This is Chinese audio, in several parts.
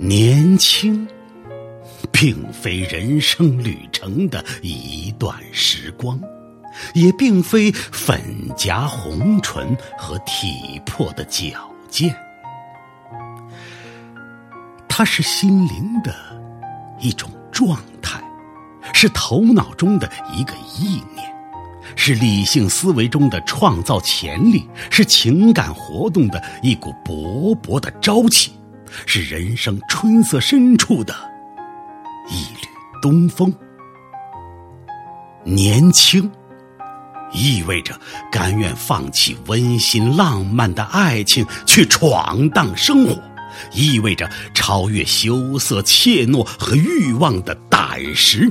年轻，并非人生旅程的一段时光，也并非粉颊红唇和体魄的矫健，它是心灵的一种状态，是头脑中的一个意念，是理性思维中的创造潜力，是情感活动的一股勃勃的朝气。是人生春色深处的一缕东风。年轻，意味着甘愿放弃温馨浪漫的爱情，去闯荡生活；意味着超越羞涩怯懦和欲望的胆识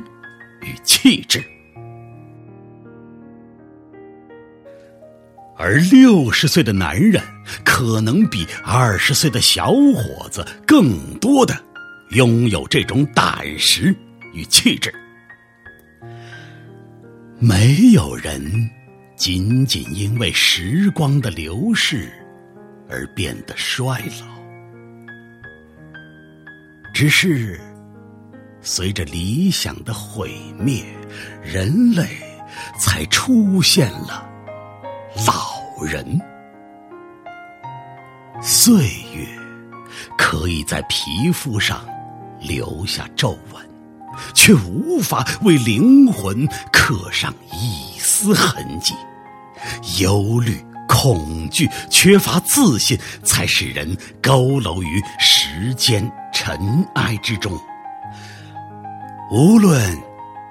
与气质。而六十岁的男人，可能比二十岁的小伙子更多的拥有这种胆识与气质。没有人仅仅因为时光的流逝而变得衰老，只是随着理想的毁灭，人类才出现了。人，岁月可以在皮肤上留下皱纹，却无法为灵魂刻上一丝痕迹。忧虑、恐惧、缺乏自信，才使人佝偻于时间尘埃之中。无论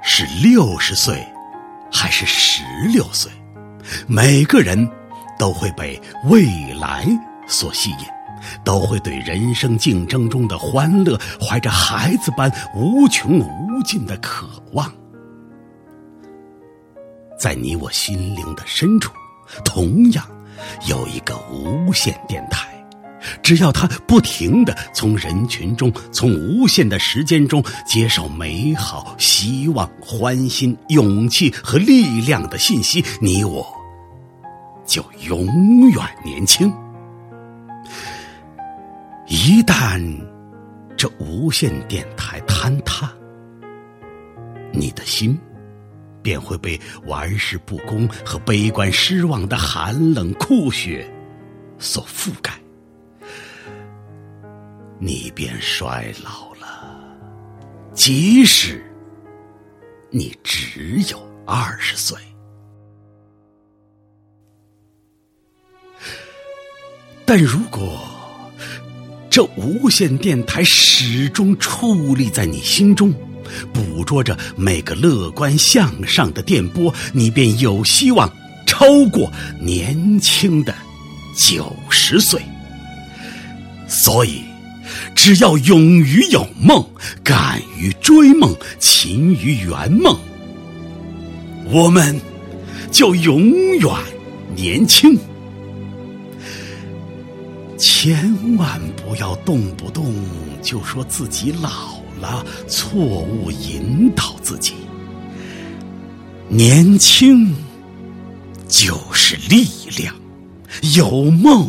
是六十岁，还是十六岁。每个人都会被未来所吸引，都会对人生竞争中的欢乐怀着孩子般无穷无尽的渴望。在你我心灵的深处，同样有一个无线电台。只要它不停的从人群中、从无限的时间中接受美好、希望、欢欣、勇气和力量的信息，你我。就永远年轻。一旦这无线电台坍塌，你的心便会被玩世不恭和悲观失望的寒冷酷雪所覆盖，你便衰老了。即使你只有二十岁。但如果这无线电台始终矗立在你心中，捕捉着每个乐观向上的电波，你便有希望超过年轻的九十岁。所以，只要勇于有梦，敢于追梦，勤于圆梦，我们就永远年轻。千万不要动不动就说自己老了，错误引导自己。年轻就是力量，有梦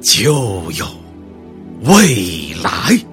就有未来。